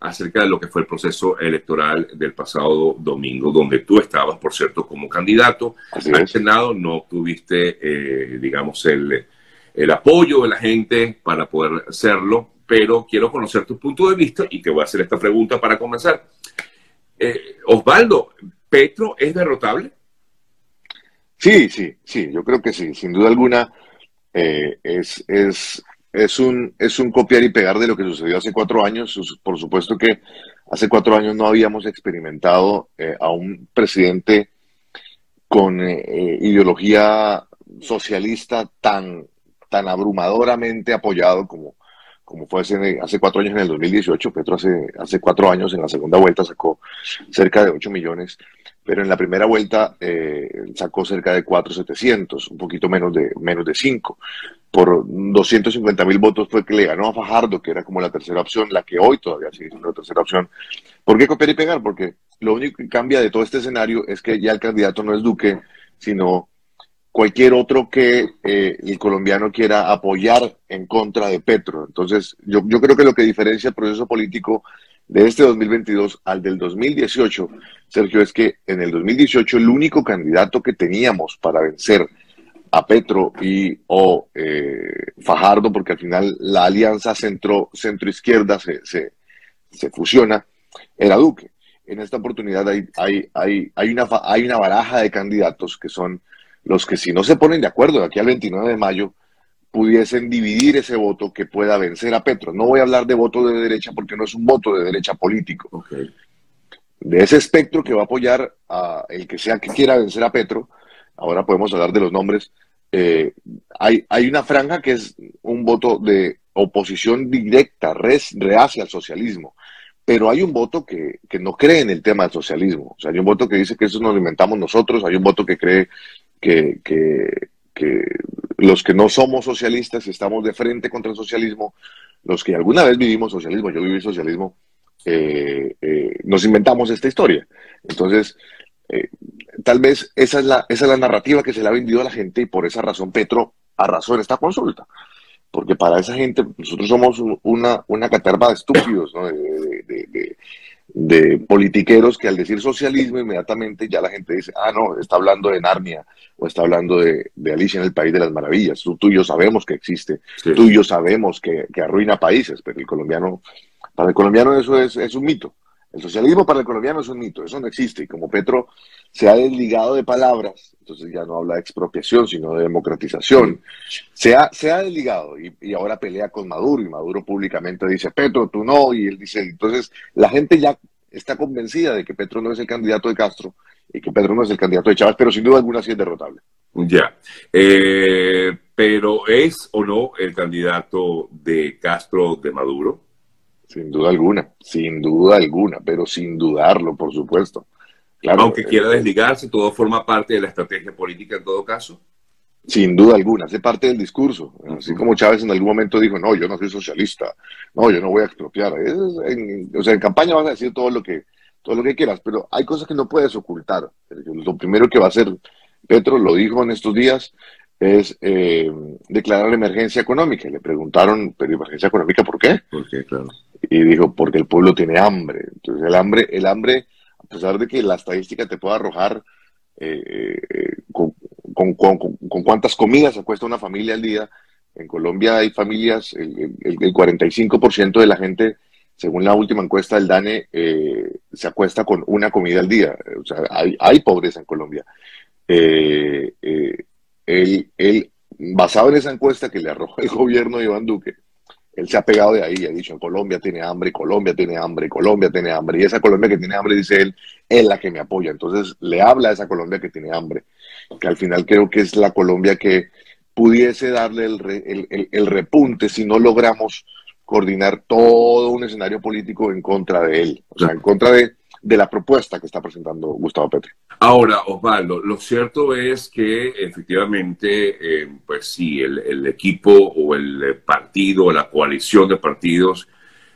acerca de lo que fue el proceso electoral del pasado domingo, donde tú estabas, por cierto, como candidato al Senado, no obtuviste, eh, digamos, el, el apoyo de la gente para poder hacerlo, pero quiero conocer tu punto de vista y te voy a hacer esta pregunta para comenzar. Eh, Osvaldo, ¿Petro es derrotable? Sí, sí, sí, yo creo que sí, sin duda alguna eh, es, es, es, un, es un copiar y pegar de lo que sucedió hace cuatro años. Por supuesto que hace cuatro años no habíamos experimentado eh, a un presidente con ideología socialista tan, tan abrumadoramente apoyado como, como fue hace, cuatro años en el 2018. Petro hace, hace cuatro años en la segunda vuelta sacó cerca de 8 millones, pero en la primera vuelta eh, sacó cerca de 4,700, un poquito menos de, menos de 5. Por 250 mil votos fue que le ganó a Fajardo, que era como la tercera opción, la que hoy todavía sigue siendo la tercera opción. ¿Por qué copiar y pegar? Porque lo único que cambia de todo este escenario es que ya el candidato no es Duque, sino cualquier otro que eh, el colombiano quiera apoyar en contra de Petro. Entonces, yo, yo creo que lo que diferencia el proceso político de este 2022 al del 2018, Sergio, es que en el 2018 el único candidato que teníamos para vencer a Petro y o eh, Fajardo, porque al final la alianza centro, centro-izquierda se, se, se, fusiona, era Duque. En esta oportunidad hay, hay, hay, hay, una, hay una baraja de candidatos que son los que si no se ponen de acuerdo de aquí al 29 de mayo, pudiesen dividir ese voto que pueda vencer a Petro. No voy a hablar de voto de derecha porque no es un voto de derecha político. De ese espectro que va a apoyar a el que sea que quiera vencer a Petro, ahora podemos hablar de los nombres, eh, hay, hay una franja que es un voto de oposición directa, res, reacia al socialismo pero hay un voto que, que, no cree en el tema del socialismo. O sea, hay un voto que dice que eso nos inventamos nosotros, hay un voto que cree que, que, los que no somos socialistas estamos de frente contra el socialismo, los que alguna vez vivimos socialismo, yo viví socialismo, eh, eh, nos inventamos esta historia. Entonces, eh, tal vez esa es, la, esa es la narrativa que se le ha vendido a la gente y por esa razón Petro arrasó en esta consulta. Porque para esa gente nosotros somos una, una caterva de estúpidos, ¿no? de, de politiqueros que al decir socialismo inmediatamente ya la gente dice, ah, no, está hablando de Narnia o está hablando de, Alicia en el País de las Maravillas. Tú, y yo sabemos que existe, tú y yo sabemos que, arruina países, pero el colombiano, para el colombiano eso es, es un mito. El socialismo para el colombiano es un mito, eso no existe. Y como Petro se ha desligado de palabras, entonces ya no habla de expropiación, sino de democratización. Se ha, se ha desligado y, ahora pelea con Maduro y Maduro públicamente dice, Petro, tú no, y él dice, entonces la gente ya está convencida de que Petro no es el candidato de Castro y que Petro no es el candidato de Chávez, pero sin duda alguna sí es derrotable. Ya. Eh, pero ¿es o no el candidato de Castro de Maduro? Sin duda alguna, sin duda alguna, pero sin dudarlo, por supuesto. Claro, Aunque quiera desligarse, todo forma parte de la estrategia política en todo caso. Sin duda alguna, hace parte del discurso. Así como Chávez en algún momento dijo, no, yo no soy socialista, no, yo no voy a expropiar. o sea, en campaña vas a decir todo lo que todo lo que quieras, pero hay cosas que no puedes ocultar. Lo primero que va a hacer Petro, lo dijo en estos días, es eh, declarar la emergencia económica. Le preguntaron, pero emergencia económica, ¿por qué? ¿Por qué? Claro y dijo, porque el pueblo tiene hambre. Entonces el hambre, el hambre, a pesar de que la estadística te pueda arrojar eh, eh, con, cuántas comidas se cuesta una familia al día, en Colombia hay familias, el, el, 45% de la gente, según la última encuesta del DANE, eh, se acuesta con una comida al día. O sea, hay, hay pobreza en Colombia. él, basado en esa encuesta que le arrojó el gobierno de Iván Duque, él se ha pegado de ahí, ha dicho, Colombia tiene hambre, Colombia tiene hambre, Colombia tiene hambre, y esa Colombia que tiene hambre, dice él, es la que me apoya. Entonces le habla a esa Colombia que tiene hambre, que al final creo que es la Colombia que pudiese darle el, el repunte si no logramos coordinar todo un escenario político en contra de él, o sea, en contra de de la propuesta que está presentando Gustavo Petro. Ahora, Osvaldo, lo cierto es que efectivamente, eh, pues sí, el, equipo o el partido o la coalición de partidos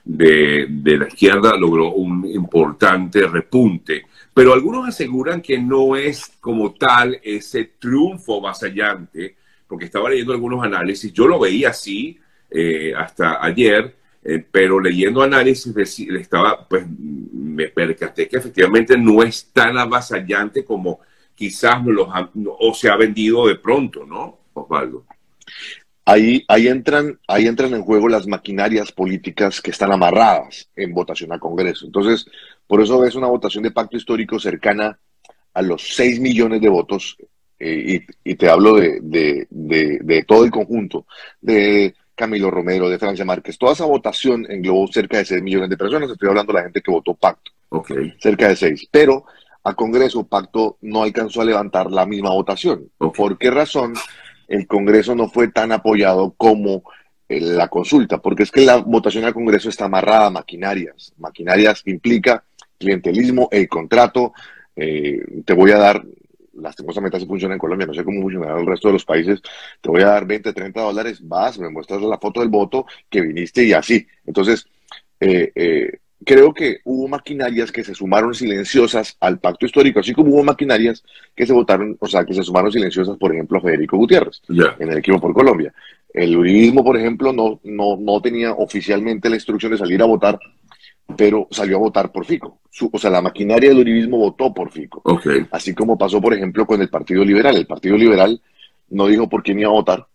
de, de, la izquierda logró un importante repunte, pero algunos aseguran que no es como tal ese triunfo avasallante, porque estaba leyendo algunos análisis, yo lo veía así eh, hasta ayer, Eh, pero leyendo análisis estaba, pues me percaté que efectivamente no es tan avasallante como quizás los o se ha vendido de pronto, ¿no, Osvaldo? Ahí, ahí, entran, ahí entran en juego las maquinarias políticas que están amarradas en votación al Congreso. Entonces, por eso ves una votación de pacto histórico cercana a los 6 millones de votos, eh, y, te hablo de, de, de, todo el conjunto, de Camilo Romero, de Francia Márquez. Toda esa votación englobó cerca de 6 millones de personas. Estoy hablando de la gente que votó pacto. Okay. Cerca de 6. Pero a Congreso Pacto no alcanzó a levantar la misma votación. ¿Por qué razón? el Congreso no fue tan apoyado como eh, la consulta, porque es que la votación al Congreso está amarrada a maquinarias. Maquinarias implica clientelismo, el contrato. Eh, te voy a dar, lastimosamente así funciona en Colombia, no sé cómo funcionará el resto de los países, te voy a dar 20, 30 dólares, vas, me muestras la foto del voto que viniste y así. Entonces, eh, eh creo que hubo maquinarias que se sumaron silenciosas al pacto histórico, así como hubo maquinarias que se votaron, o sea, que se sumaron silenciosas, por ejemplo, a Federico Gutiérrez en el equipo por Colombia. El uribismo, por ejemplo, no, no, no tenía oficialmente la instrucción de salir a votar, pero salió a votar por Fico. o sea, la maquinaria del uribismo votó por Fico. Así como pasó, por ejemplo, con el Partido Liberal. El Partido Liberal no dijo por quién iba a votar,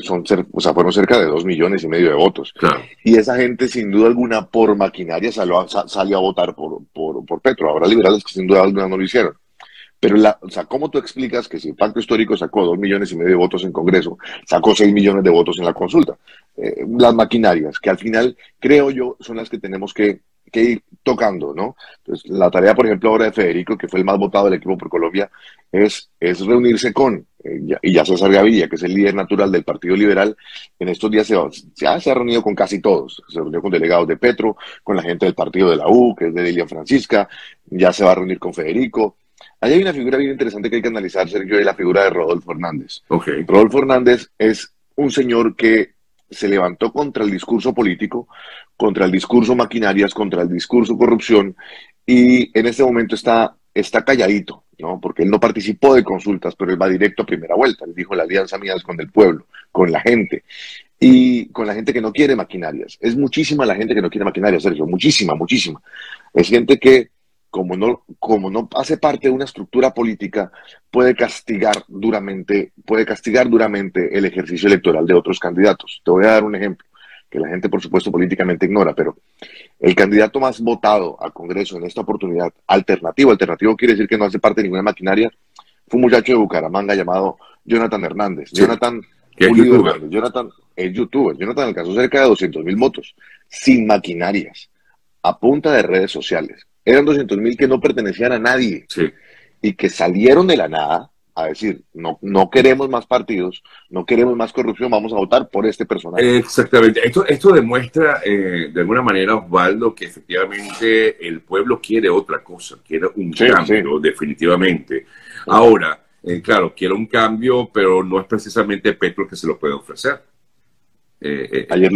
son o sea, fueron cerca de dos millones y medio de votos. Y esa gente, sin duda alguna, por maquinaria salió a, salió a votar por, por, por, Petro. Habrá liberales que sin duda alguna no lo hicieron. Pero, la, o sea, ¿cómo tú explicas que si el Pacto Histórico sacó dos millones y medio de votos en Congreso, sacó seis millones de votos en la consulta? Eh, las maquinarias, que al final, creo yo, son las que tenemos que, que ir tocando, ¿no? Entonces, la tarea, por ejemplo, ahora de Federico, que fue el más votado del equipo por Colombia, es, es reunirse con eh, y ya César Gaviria, que es el líder natural del Partido Liberal, en estos días se, ya se ha reunido con casi todos. Se reunió con delegados de Petro, con la gente del partido de la U, que es de Lilian Francisca, ya se va a reunir con Federico. Ahí hay una figura bien interesante que hay que analizar, Sergio, es la figura de Rodolfo Hernández. Rodolfo Hernández es un señor que se levantó contra el discurso político, contra el discurso maquinarias, contra el discurso corrupción, y en este momento está, está calladito ¿no? Porque él no participó de consultas, pero él va directo a primera vuelta. Él dijo, la alianza mía es con el pueblo, con la gente. Y con la gente que no quiere maquinarias. Es muchísima la gente que no quiere maquinarias, Sergio, muchísima, muchísima. Es gente que, como no, como no hace parte de una estructura política, puede castigar duramente, puede castigar duramente el ejercicio electoral de otros candidatos. Te voy a dar un ejemplo que la gente, por supuesto, políticamente ignora, pero el candidato más votado al Congreso en esta oportunidad, alternativo, alternativo quiere decir que no hace parte de ninguna maquinaria, fue un muchacho de Bucaramanga llamado Jonathan Hernández. Jonathan, es youtuber? Jonathan es youtuber. Jonathan alcanzó cerca de 200 mil votos, sin maquinarias, a punta de redes sociales. Eran 200 mil que no pertenecían a nadie y que salieron de la nada a decir, no, no queremos más partidos, no queremos más corrupción, vamos a votar por este personaje. Exactamente. Esto, esto demuestra eh, de alguna manera, Osvaldo, que efectivamente el pueblo quiere otra cosa, quiere un cambio, definitivamente. Ahora, eh, claro, quiere un cambio, pero no es precisamente Petro que se lo puede ofrecer. Eh, ayer,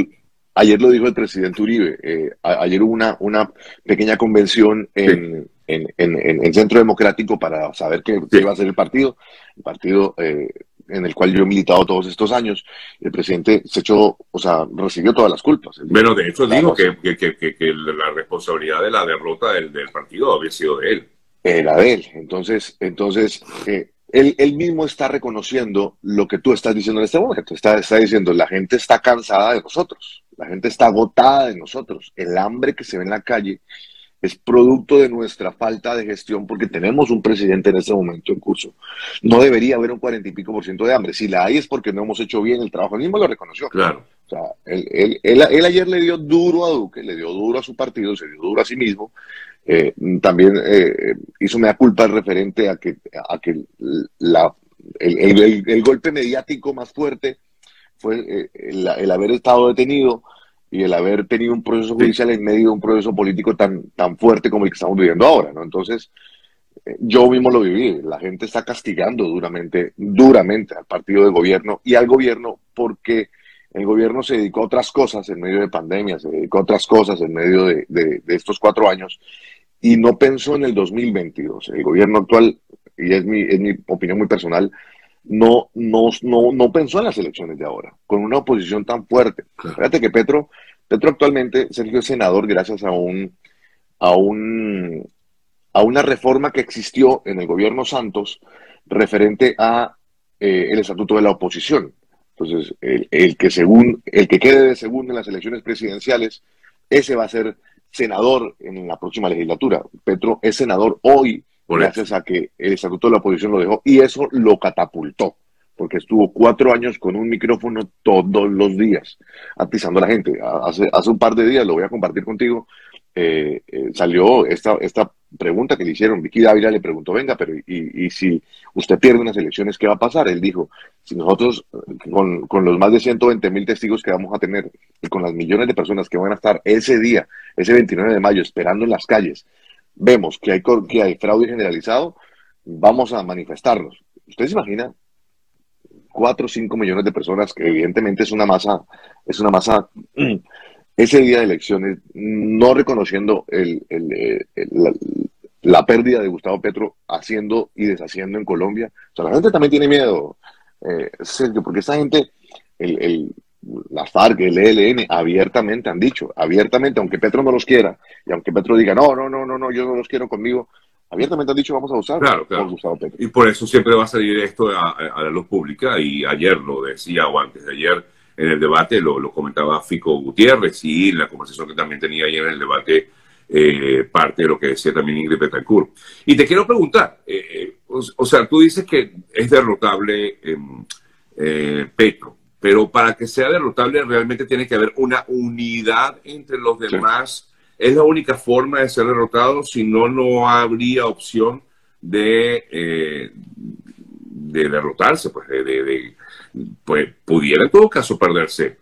ayer lo dijo el presidente Uribe. ayer hubo una, una pequeña convención en en, en, el Centro Democrático para saber qué, iba a ser el partido, el partido eh, en el cual yo he militado todos estos años. El presidente se echó, o sea, recibió todas las culpas. Bueno, de hecho digo que, que, que, la responsabilidad de la derrota del, del, partido había sido de él. Era de él. Entonces, entonces eh, él, él, mismo está reconociendo lo que tú estás diciendo en este momento. Está, está diciendo, la gente está cansada de nosotros, la gente está agotada de nosotros. El hambre que se ve en la calle es producto de nuestra falta de gestión porque tenemos un presidente en este momento en curso. No debería haber un cuarenta y pico por ciento de hambre. Si la hay es porque no hemos hecho bien el trabajo. Él mismo lo reconoció. Claro. O sea, él, él, ayer le dio duro a Duque, le dio duro a su partido, se dio duro a sí mismo. Eh, también eh, hizo da culpa referente a que, a que la, el, el, golpe mediático más fuerte fue eh, el haber estado detenido y el haber tenido un proceso judicial en medio de un proceso político tan, tan fuerte como el que estamos viviendo ahora, ¿no? Entonces, eh, yo mismo lo viví, la gente está castigando duramente, duramente al partido de gobierno y al gobierno porque el gobierno se dedicó a otras cosas en medio de pandemia, se dedicó a otras cosas en medio de, de, estos cuatro años y no pensó en el 2022. El gobierno actual, y es mi, es mi opinión muy personal, no, no, no, no pensó en las elecciones de ahora, con una oposición tan fuerte. Fíjate que Petro Petro actualmente, Sergio, es senador gracias a un, a un, a una reforma que existió en el gobierno Santos referente a eh, el estatuto de la oposición. Entonces, el, que según, el que quede de segundo en las elecciones presidenciales, ese va a ser senador en la próxima legislatura. Petro es senador hoy gracias a que el estatuto de la oposición lo dejó y eso lo catapultó porque estuvo cuatro años con un micrófono todos los días, atizando a la gente. Hace, hace un par de días, lo voy a compartir contigo, eh, eh, salió esta, esta pregunta que le hicieron. Vicky Dávila le preguntó, venga, pero y, si usted pierde unas elecciones, qué va a pasar? Él dijo, si nosotros, con, con los más de 120 mil testigos que vamos a tener y con las millones de personas que van a estar ese día, ese 29 de mayo, esperando en las calles, vemos que hay, que hay fraude generalizado, vamos a manifestarnos. ¿Usted se imagina 4 o 5 millones de personas, que evidentemente es una masa, es una masa, mm, ese día de elecciones, no reconociendo el, el, la, pérdida de Gustavo Petro haciendo y deshaciendo en Colombia. O sea, la gente también tiene miedo, eh, Sergio, porque esta gente, el, el, la FARC, el ELN, abiertamente han dicho, abiertamente, aunque Petro no los quiera, y aunque Petro diga, no, no, no, no, no, yo no los quiero conmigo, abiertamente han dicho vamos a usar claro, claro. Y por eso siempre va a salir esto a, la luz pública y ayer lo decía o antes de ayer en el debate lo, comentaba Fico Gutiérrez y en la conversación que también tenía ayer en el debate eh, parte de lo que decía también Ingrid Betancourt. Y te quiero preguntar, eh, eh, o, sea, tú dices que es derrotable em, Petro, pero para que sea derrotable realmente tiene que haber una unidad entre los demás es la única forma de ser derrotado, si no, no habría opción de, eh, de derrotarse, pues, de, pues pudiera en todo caso perderse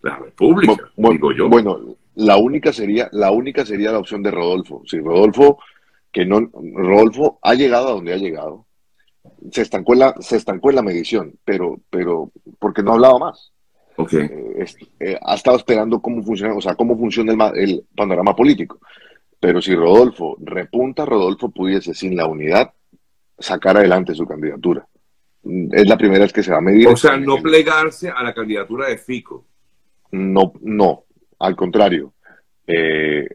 la República, bueno, digo yo. Bueno, la única sería, la única sería la opción de Rodolfo. Si Rodolfo, que no, Rodolfo ha llegado a donde ha llegado, se estancó en la, se estancó en la medición, pero, pero, porque no hablaba más. Okay. Eh, eh, ha estado esperando cómo funciona, o sea, cómo funciona el, panorama político. Pero si Rodolfo repunta, Rodolfo pudiese, sin la unidad, sacar adelante su candidatura. Es la primera vez que se va a medir. O sea, no plegarse a la candidatura de Fico. No, no, al contrario. Eh,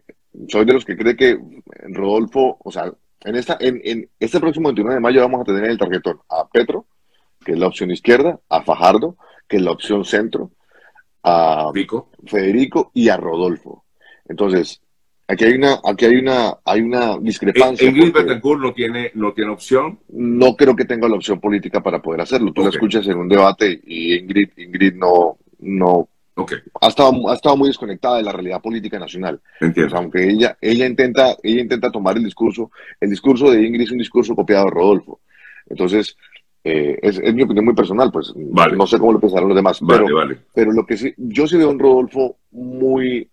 soy de los que cree que Rodolfo, o sea, en, esta, en, en este próximo 29 de mayo vamos a tener el tarjetón a Petro, que es la opción izquierda, a Fajardo, que es la opción centro, a Federico y a Rodolfo. Entonces, aquí hay una, aquí hay una, hay una discrepancia. Ingrid Betancourt no tiene, no tiene opción. No creo que tenga la opción política para poder hacerlo. Tú la escuchas en un debate y Ingrid, Ingrid no, no ha, estado, ha estado muy desconectada de la realidad política nacional. aunque ella, ella intenta, ella intenta tomar el discurso, el discurso de Ingrid es un discurso copiado de Rodolfo. Entonces, eh, es, mi opinión muy personal, pues no sé cómo lo pensaron los demás. pero, pero lo que sí, yo sí veo a un Rodolfo muy,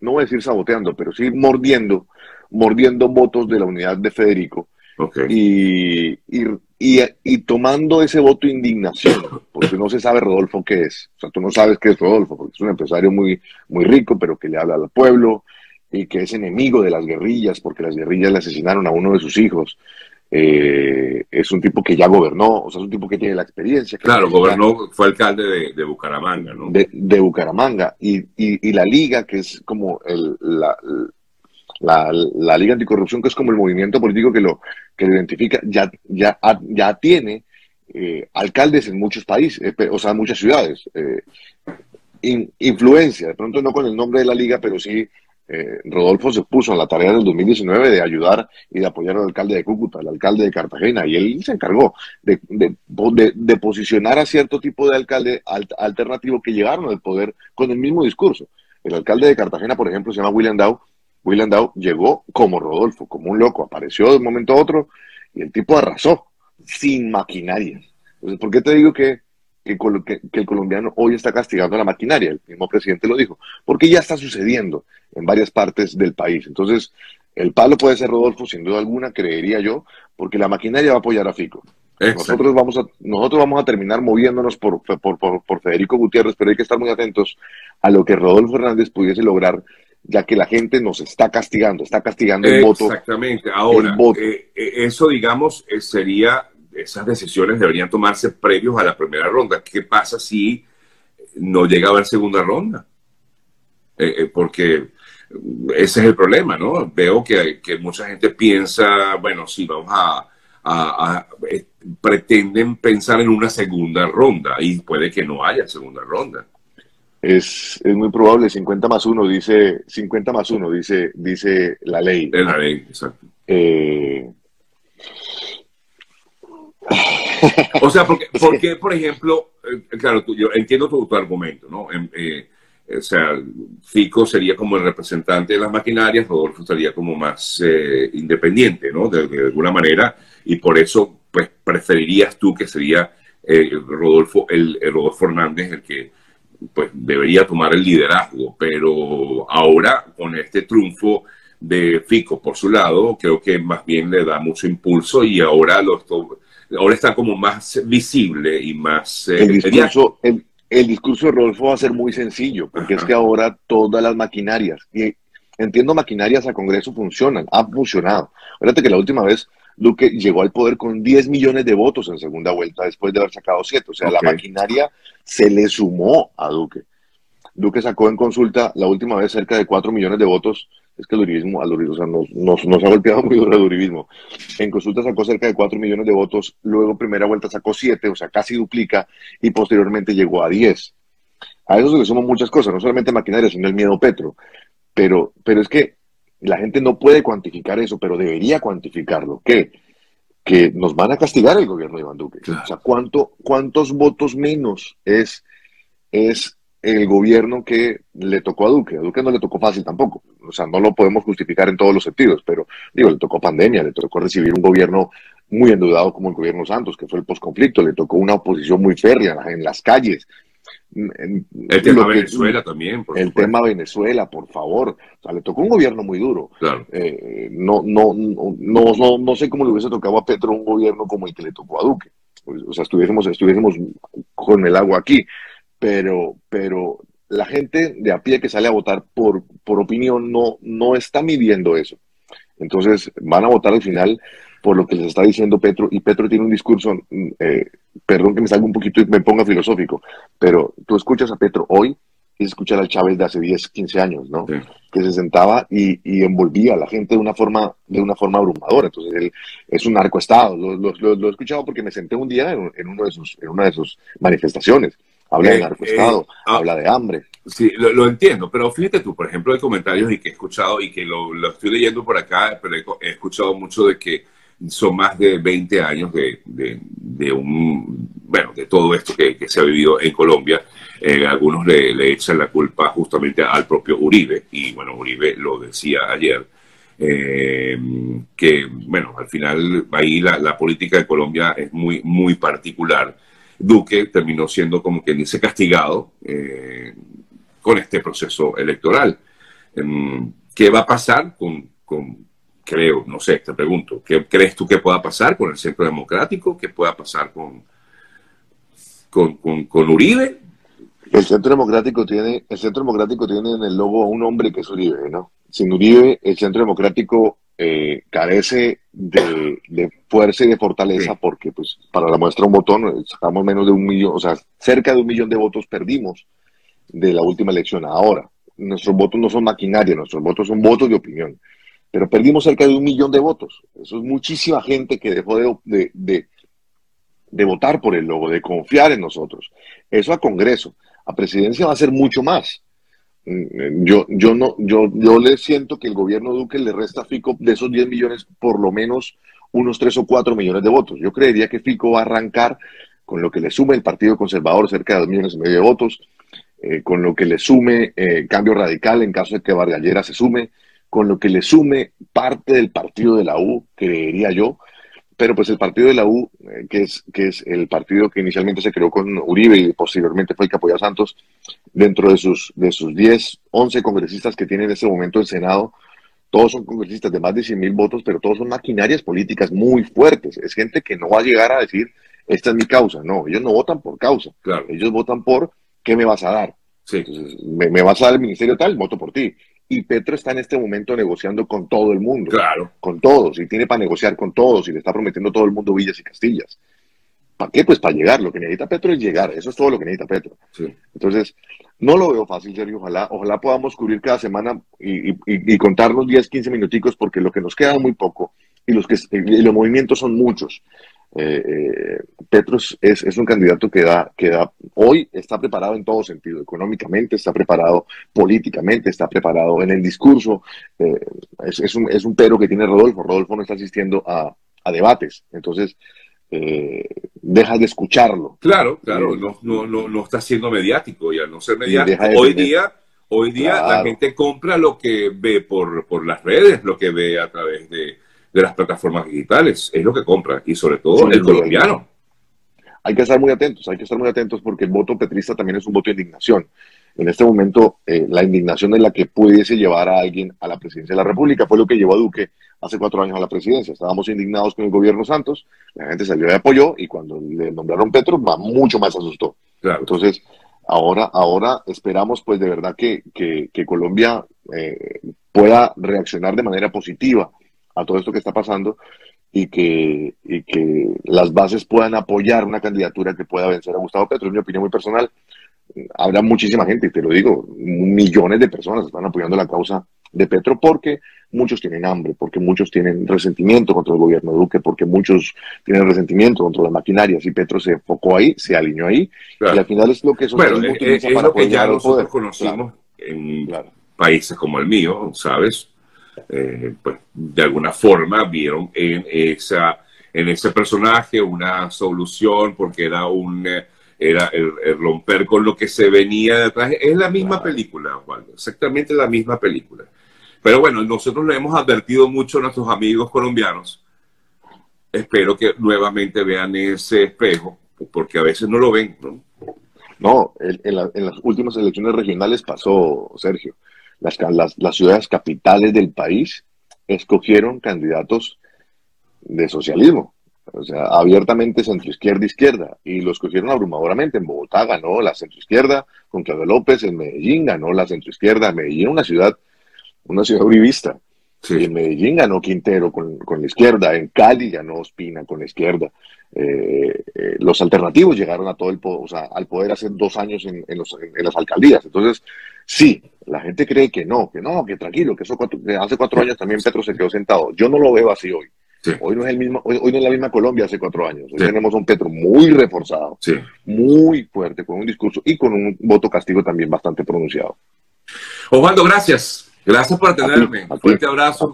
no voy a decir saboteando, pero sí mordiendo, mordiendo votos de la unidad de Federico. Y, y, y, tomando ese voto de indignación, porque no se sabe Rodolfo qué es. O sea, tú no sabes qué es Rodolfo, porque es un empresario muy, muy rico, pero que le habla al pueblo y que es enemigo de las guerrillas, porque las guerrillas le asesinaron a uno de sus hijos. Eh, es un tipo que ya gobernó, o sea, es un tipo que tiene la experiencia. claro, gobernó, fue alcalde de, Bucaramanga, ¿no? De, Bucaramanga. Y, y, la Liga, que es como el, la, la, Liga Anticorrupción, que es como el movimiento político que lo, que lo identifica, ya, ya, ya tiene eh, alcaldes en muchos países, eh, o sea, en muchas ciudades. influencia, de pronto no con el nombre de la Liga, pero sí eh, Rodolfo se puso en la tarea del 2019 de ayudar y de apoyar al alcalde de Cúcuta, al alcalde de Cartagena, y él se encargó de, de, posicionar a cierto tipo de alcalde alternativo que llegaron al poder con el mismo discurso. El alcalde de Cartagena, por ejemplo, se llama William Dow. William Dow llegó como Rodolfo, como un loco, apareció de un momento a otro y el tipo arrasó, sin maquinaria. Entonces, ¿por qué te digo que que, el colombiano hoy está castigando a la maquinaria, el mismo presidente lo dijo, porque ya está sucediendo en varias partes del país. Entonces, el palo puede ser Rodolfo, sin duda alguna, creería yo, porque la maquinaria va a apoyar a Fico. Nosotros vamos, a, nosotros vamos a terminar moviéndonos por, por, por, Federico Gutiérrez, pero hay que estar muy atentos a lo que Rodolfo Hernández pudiese lograr, ya que la gente nos está castigando, está castigando el voto. Exactamente. Ahora, eh, eh, eso, digamos, eh, sería esas decisiones deberían tomarse previos a la primera ronda. ¿Qué pasa si no llega a haber segunda ronda? porque ese es el problema, ¿no? Veo que, que mucha gente piensa, bueno, sí, vamos a, pretenden pensar en una segunda ronda y puede que no haya segunda ronda. Es, es, muy probable, 50 más 1 dice, 50 más 1 dice, dice la ley. Es la ley, exacto. Eh, o sea, porque, porque por ejemplo, eh, claro, yo entiendo tu, argumento, ¿no? Eh, o sea, Fico sería como el representante de las maquinarias, Rodolfo estaría como más independiente, ¿no? De, alguna manera, y por eso, pues, preferirías tú que sería Rodolfo, el, el Rodolfo Hernández el que pues debería tomar el liderazgo, pero ahora con este triunfo de Fico por su lado, creo que más bien le da mucho impulso y ahora, lo ahora está como más visible y más... Eh, el, discurso, el, discurso de Rodolfo va a ser muy sencillo, porque es que ahora todas las maquinarias, y entiendo maquinarias a Congreso funcionan, han funcionado. Fíjate que la última vez Duque llegó al poder con 10 millones de votos en segunda vuelta después de haber sacado 7. O sea, la maquinaria se le sumó a Duque. Duque sacó en consulta la última vez cerca de 4 millones de votos. Es que el uribismo, al o sea, nos, nos, ha golpeado muy duro el uribismo. En consulta sacó cerca de 4 millones de votos, luego primera vuelta sacó 7, o sea, casi duplica, y posteriormente llegó a 10. A eso se le suman muchas cosas, no solamente maquinaria, sino el miedo Petro. Pero, pero es que la gente no puede cuantificar eso, pero debería cuantificarlo. ¿Qué? Que nos van a castigar el gobierno de Iván Duque. O sea, ¿cuánto, ¿cuántos votos menos es, es el gobierno que le tocó a Duque? A Duque no le tocó fácil tampoco. O sea, no lo podemos justificar en todos los sentidos, pero digo, le tocó pandemia, le tocó recibir un gobierno muy endeudado como el gobierno Santos, que fue el posconflicto, le tocó una oposición muy férrea en las calles, el tema Venezuela también. el tema Venezuela, por favor. O sea, le tocó un gobierno muy duro. Eh, no, no, no, no, no sé cómo le hubiese tocado a Petro un gobierno como el que le tocó a Duque. O sea, estuviésemos, estuviésemos con el agua aquí. Pero, pero la gente de a pie que sale a votar por, por opinión no, no está midiendo eso. Entonces van a votar al final por lo que les está diciendo Petro, y Petro tiene un discurso, mm, eh, perdón que me salga un poquito y me ponga filosófico, pero tú escuchas a Petro hoy y escuchar al Chávez de hace 10, 15 años, ¿no? Que se sentaba y, y, envolvía a la gente de una forma, de una forma abrumadora. Entonces él es un narcoestado. Lo, lo, lo, he escuchado porque me senté un día en, uno de sus, en una de sus manifestaciones. Habla de eh, narcoestado, eh, ah, habla de hambre. Sí, lo, entiendo, pero fíjate tú, por ejemplo, hay comentarios y que he escuchado y que lo, estoy leyendo por acá, pero he escuchado mucho de que son más de 20 años de, de, un, bueno, de todo esto que, se ha vivido en Colombia. Eh, algunos le, echan la culpa justamente al propio Uribe, y bueno, Uribe lo decía ayer, eh, que bueno, al final ahí la, política de Colombia es muy, muy particular. Duque terminó siendo como quien dice castigado eh, con este proceso electoral. Em, ¿Qué va a pasar con creo, no sé, te pregunto, ¿qué crees tú que pueda pasar con el Centro Democrático? ¿Qué pueda pasar con, con, con, Uribe? El Centro Democrático tiene, el Centro Democrático tiene en el logo a un hombre que es Uribe, ¿no? Sin Uribe, el Centro Democrático eh, carece de, fuerza y de fortaleza porque, pues, para la muestra un botón, sacamos menos de un millón, o sea, cerca de un millón de votos perdimos de la última elección. Ahora, nuestros votos no son maquinaria, nuestros votos son votos de opinión pero perdimos cerca de un millón de votos. Eso es muchísima gente que dejó de, votar por el logo, de confiar en nosotros. Eso a Congreso. A presidencia va a ser mucho más. Mm, yo, yo, no, yo, yo le siento que el gobierno Duque le resta a Fico de esos 10 millones por lo menos unos 3 o 4 millones de votos. Yo creería que Fico va a arrancar con lo que le sume el Partido Conservador cerca de 2 millones y medio de votos, eh, con lo que le sume eh, Cambio Radical en caso de que Vargallera se sume, con lo que le sume parte del partido de la U, creería yo, pero pues el partido de la U, eh, que, es, que es el partido que inicialmente se creó con Uribe y posteriormente fue el que apoyó a Santos, dentro de sus, de sus 10, 11 congresistas que tiene en este momento el Senado, todos son congresistas de más de 100 mil votos, pero todos son maquinarias políticas muy fuertes. Es gente que no va a llegar a decir, esta es mi causa. No, ellos no votan por causa. Claro. Ellos votan por, ¿qué me vas a dar? Sí. me, me, vas a dar el ministerio tal, voto por ti y Petro está en este momento negociando con todo el mundo. Claro. Con todos, y tiene para negociar con todos, y le está prometiendo todo el mundo villas y castillas. ¿Para qué? Pues para llegar. Lo que necesita Petro es llegar. Eso es todo lo que necesita Petro. Entonces, no lo veo fácil, Sergio. Ojalá, ojalá podamos cubrir cada semana y, y, contarnos 10, 15 minuticos, porque lo que nos queda es muy poco y los, que, los movimientos son muchos. Eh, eh, Petro es, es, un candidato que da, que da, hoy está preparado en todo sentido, económicamente, está preparado políticamente, está preparado en el discurso. Eh, es, es, un, es un pero que tiene Rodolfo. Rodolfo no está asistiendo a, a debates. Entonces, eh, dejas de escucharlo. Claro, claro, eh, no, no, no, no, está siendo mediático y al no ser mediático, hoy día, hoy día la gente compra lo que ve por, por las redes, lo que ve a través de, de las plataformas digitales, es lo que compra y sobre todo el colombiano. Hay que estar muy atentos, hay que estar muy atentos porque el voto petrista también es un voto de indignación. En este momento, eh, la indignación de la que pudiese llevar a alguien a la presidencia de la República fue lo que llevó a Duque hace cuatro años a la presidencia. Estábamos indignados con el gobierno Santos, la gente salió y apoyó y cuando le nombraron Petro, va mucho más asustó. Entonces, ahora, ahora esperamos pues de verdad que, que, Colombia eh, pueda reaccionar de manera positiva a todo esto que está pasando y que, y que las bases puedan apoyar una candidatura que pueda vencer a Gustavo Petro. Es mi opinión muy personal. Habrá muchísima gente, te lo digo, millones de personas están apoyando la causa de Petro porque muchos tienen hambre, porque muchos tienen resentimiento contra el gobierno de Duque, porque muchos tienen resentimiento contra las maquinarias y Petro se enfocó ahí, se alineó ahí y al final es lo que eso bueno, es, es lo que ya nosotros conocimos en países como el mío, ¿sabes? Eh, pues de alguna forma vieron en esa en ese personaje una solución porque era un eh, era el, romper con lo que se venía de atrás es la misma película Juan exactamente la misma película pero bueno, nosotros le hemos advertido mucho a nuestros amigos colombianos. Espero que nuevamente vean ese espejo, porque a veces no lo ven. No, en, las últimas elecciones regionales pasó, Sergio. Las, las, ciudades capitales del país escogieron candidatos de socialismo, o sea, abiertamente centroizquierda izquierda, y lo escogieron abrumadoramente. En Bogotá ganó la centroizquierda con Claudio López, en Medellín ganó la centroizquierda. Medellín, una ciudad una ciudad uribista. En Medellín ganó Quintero con, la izquierda, en Cali ganó Ospina con la izquierda. Eh, eh, los alternativos llegaron a todo el o sea, al poder hace dos años en, las alcaldías. Entonces, sí, la gente cree que no, que no, que tranquilo, que, eso hace cuatro años también Petro se quedó sentado. Yo no lo veo así hoy. Hoy no es el mismo, hoy, no es la misma Colombia hace cuatro años. Hoy tenemos un Petro muy reforzado, muy fuerte, con un discurso y con un voto castigo también bastante pronunciado. Osvaldo, gracias. Gracias por atenderme. Fuerte abrazo.